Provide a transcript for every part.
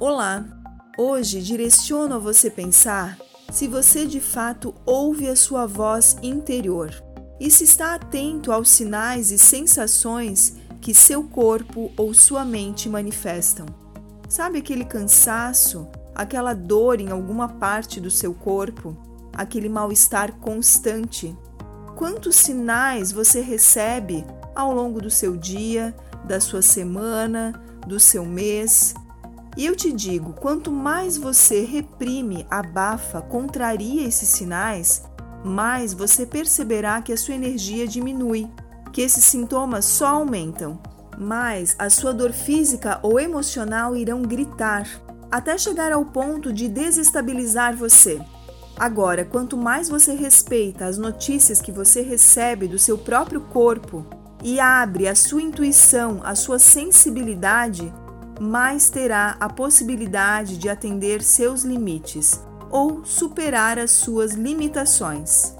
Olá! Hoje direciono a você pensar se você de fato ouve a sua voz interior e se está atento aos sinais e sensações que seu corpo ou sua mente manifestam. Sabe aquele cansaço, aquela dor em alguma parte do seu corpo, aquele mal-estar constante? Quantos sinais você recebe ao longo do seu dia, da sua semana, do seu mês? E eu te digo: quanto mais você reprime, abafa, contraria esses sinais, mais você perceberá que a sua energia diminui, que esses sintomas só aumentam, mais a sua dor física ou emocional irão gritar, até chegar ao ponto de desestabilizar você. Agora, quanto mais você respeita as notícias que você recebe do seu próprio corpo e abre a sua intuição, a sua sensibilidade, mais terá a possibilidade de atender seus limites ou superar as suas limitações.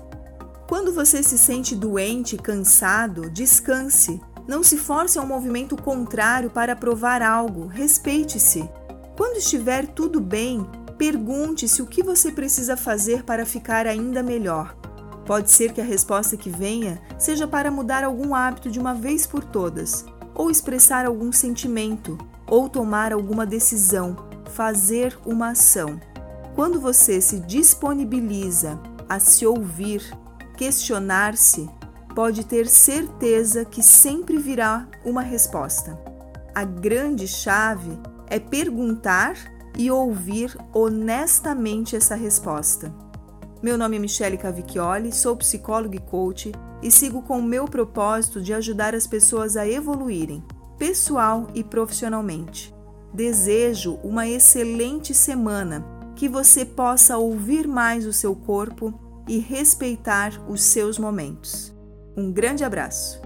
Quando você se sente doente, cansado, descanse. Não se force a um movimento contrário para provar algo, respeite-se. Quando estiver tudo bem, pergunte-se o que você precisa fazer para ficar ainda melhor. Pode ser que a resposta que venha seja para mudar algum hábito de uma vez por todas, ou expressar algum sentimento, ou tomar alguma decisão, fazer uma ação. Quando você se disponibiliza a se ouvir, questionar-se, pode ter certeza que sempre virá uma resposta. A grande chave é perguntar e ouvir honestamente essa resposta. Meu nome é Michele Cavicchioli, sou psicóloga e coach e sigo com o meu propósito de ajudar as pessoas a evoluírem, pessoal e profissionalmente. Desejo uma excelente semana, que você possa ouvir mais o seu corpo e respeitar os seus momentos. Um grande abraço!